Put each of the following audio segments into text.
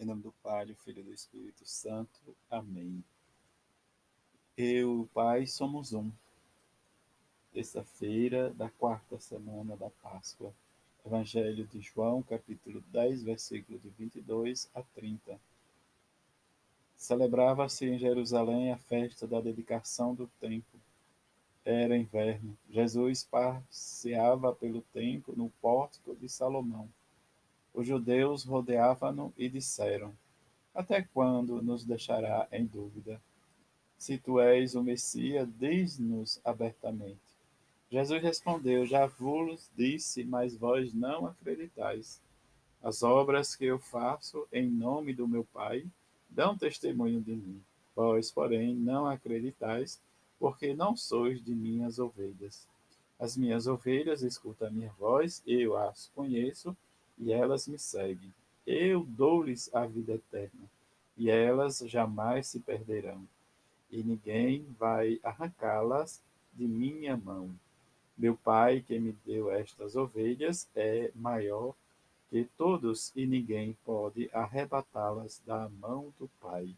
Em nome do Pai, do Filho e do Espírito Santo. Amém. Eu e o Pai somos um. Terça-feira da quarta semana da Páscoa. Evangelho de João, capítulo 10, versículo de 22 a 30. Celebrava-se em Jerusalém a festa da dedicação do templo. Era inverno. Jesus passeava pelo templo no pórtico de Salomão. Os judeus rodeavam-no e disseram: Até quando nos deixará em dúvida? Se tu és o Messias, diz-nos abertamente. Jesus respondeu: Já vos disse, mas vós não acreditais. As obras que eu faço em nome do meu Pai dão testemunho de mim. Vós, porém, não acreditais, porque não sois de minhas ovelhas. As minhas ovelhas escutam a minha voz, eu as conheço e elas me seguem. Eu dou-lhes a vida eterna, e elas jamais se perderão, e ninguém vai arrancá-las de minha mão. Meu Pai, que me deu estas ovelhas, é maior que todos, e ninguém pode arrebatá-las da mão do Pai.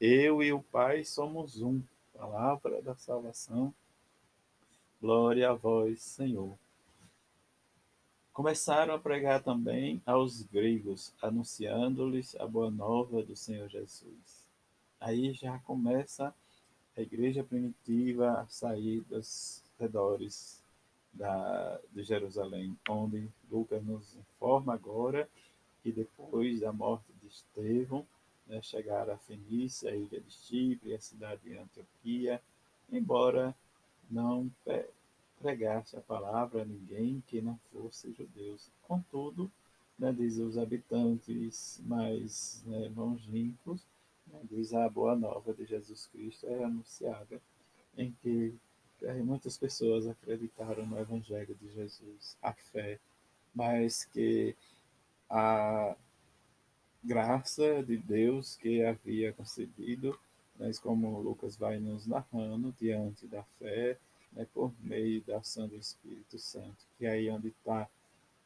Eu e o Pai somos um. Palavra da salvação. Glória a vós, Senhor. Começaram a pregar também aos gregos, anunciando-lhes a boa nova do Senhor Jesus. Aí já começa a igreja primitiva a sair dos redores da, de Jerusalém, onde Lucas nos informa agora que depois da morte de Estevão, né, chegaram a Fenícia, a ilha de Chipre, a cidade de Antioquia, embora não pregasse a palavra a ninguém que não fosse judeus. Contudo, né, diz os habitantes mais né, longínquos, né, diz a boa nova de Jesus Cristo é anunciada, em que é, muitas pessoas acreditaram no Evangelho de Jesus, a fé, mas que a graça de Deus que havia concebido, mas como Lucas vai nos narrando, diante da fé, né, por meio da ação do Espírito Santo, que é aí onde está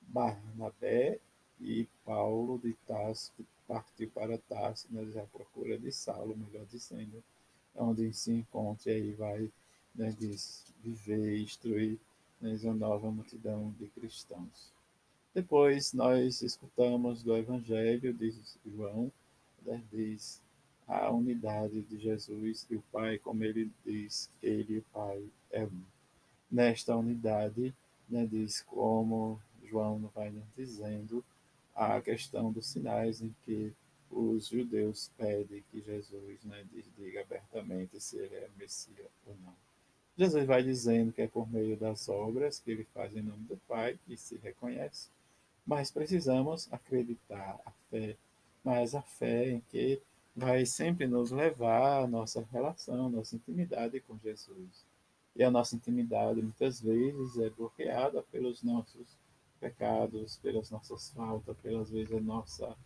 Barnabé e Paulo de Tarso, que partiu para Tarso, né, à procura de Saulo, melhor dizendo, onde se encontra e aí vai né, diz, viver e instruir né, nova multidão de cristãos. Depois nós escutamos do Evangelho de João, né, diz a unidade de Jesus e o Pai, como ele diz, ele e o Pai é um. Nesta unidade, né, diz como João vai nos dizendo, a questão dos sinais em que os judeus pedem que Jesus né, diga abertamente se ele é Messias ou não. Jesus vai dizendo que é por meio das obras que ele faz em nome do Pai que se reconhece, mas precisamos acreditar a fé, mas a fé em que vai sempre nos levar à nossa relação, nossa intimidade com Jesus. E a nossa intimidade muitas vezes é bloqueada pelos nossos pecados, pelas nossas faltas, pelas vezes a nossa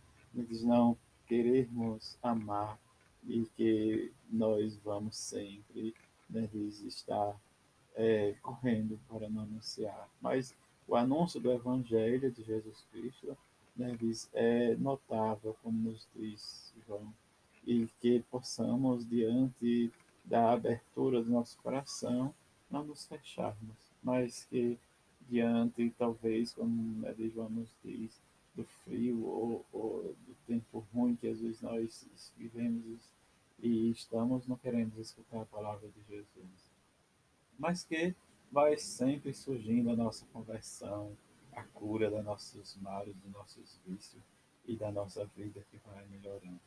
não querermos amar e que nós vamos sempre né, estar é, correndo para não anunciar. Mas o anúncio do Evangelho de Jesus Cristo né, é notável, como nos diz João e que possamos, diante da abertura do nosso coração, não nos fecharmos, mas que diante, talvez, como João nos diz, do frio ou, ou, do tempo ruim que às vezes nós vivemos e estamos, não queremos escutar a palavra de Jesus. Mas que vai sempre surgindo a nossa conversão, a cura dos nossos males, dos nossos vícios e da nossa vida que vai melhorando.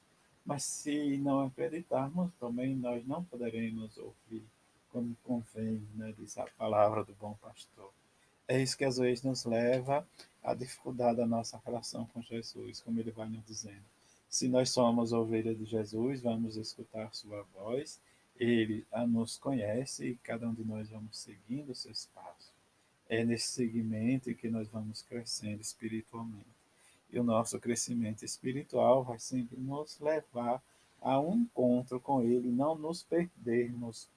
Mas se não acreditarmos, também nós não poderemos ouvir como convém, né, diz a palavra do bom pastor. É isso que às vezes nos leva à dificuldade da nossa relação com Jesus, como ele vai nos dizendo. Se nós somos ovelha de Jesus, vamos escutar sua voz, ele nos conhece e cada um de nós vamos seguindo o seu espaço. É nesse segmento que nós vamos crescendo espiritualmente. E o nosso crescimento espiritual vai sempre nos levar a um encontro com Ele, não nos perdermos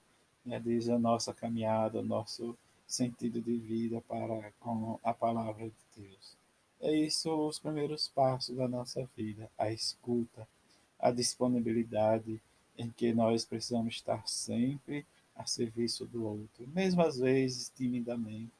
né, desde a nossa caminhada, nosso sentido de vida para com a palavra de Deus. É isso os primeiros passos da nossa vida, a escuta, a disponibilidade em que nós precisamos estar sempre a serviço do outro, mesmo às vezes timidamente.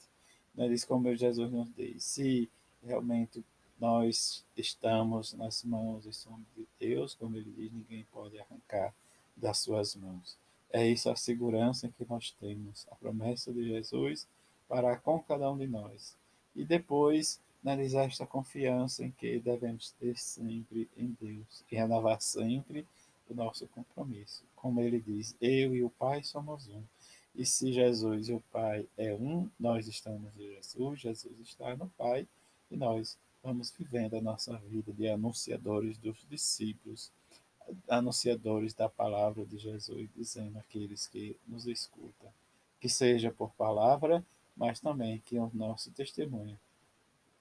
Né? Diz como Jesus nos diz, se realmente nós estamos nas mãos e somos de Deus, como ele diz, ninguém pode arrancar das suas mãos. É isso a segurança que nós temos, a promessa de Jesus para com cada um de nós. E depois, analisar esta confiança em que devemos ter sempre em Deus e renovar sempre o nosso compromisso. Como ele diz, eu e o Pai somos um. E se Jesus e o Pai é um, nós estamos em Jesus, Jesus está no Pai e nós vamos vivendo a nossa vida de anunciadores dos discípulos, anunciadores da palavra de Jesus, dizendo àqueles que nos escutam, que seja por palavra, mas também que o nosso testemunho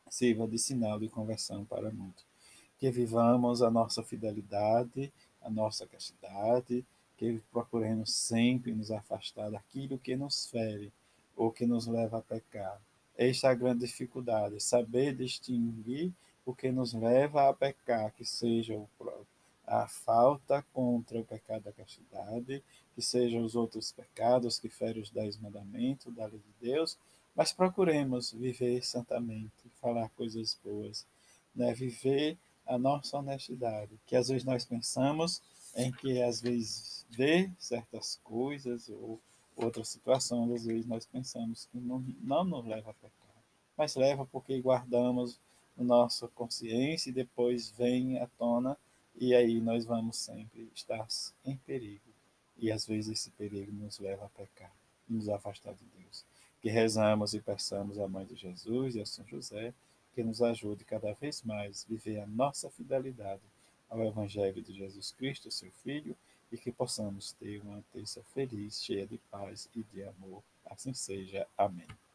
sirva de sinal de conversão para muitos. Que vivamos a nossa fidelidade, a nossa castidade, que procuremos sempre nos afastar daquilo que nos fere ou que nos leva a pecar. Esta é a grande dificuldade, saber distinguir o que nos leva a pecar, que seja a falta contra o pecado da castidade, que sejam os outros pecados que ferem os dez mandamentos da lei de Deus, mas procuremos viver santamente, falar coisas boas, né? viver a nossa honestidade, que às vezes nós pensamos em que às vezes vê certas coisas ou outras situações, às vezes nós pensamos que não, não nos leva a pecar, mas leva porque guardamos nossa consciência e depois vem à tona e aí nós vamos sempre estar em perigo. E às vezes esse perigo nos leva a pecar, nos afastar de Deus que rezamos e peçamos à Mãe de Jesus e a São José que nos ajude cada vez mais a viver a nossa fidelidade ao Evangelho de Jesus Cristo, seu Filho, e que possamos ter uma terça feliz, cheia de paz e de amor. Assim seja. Amém.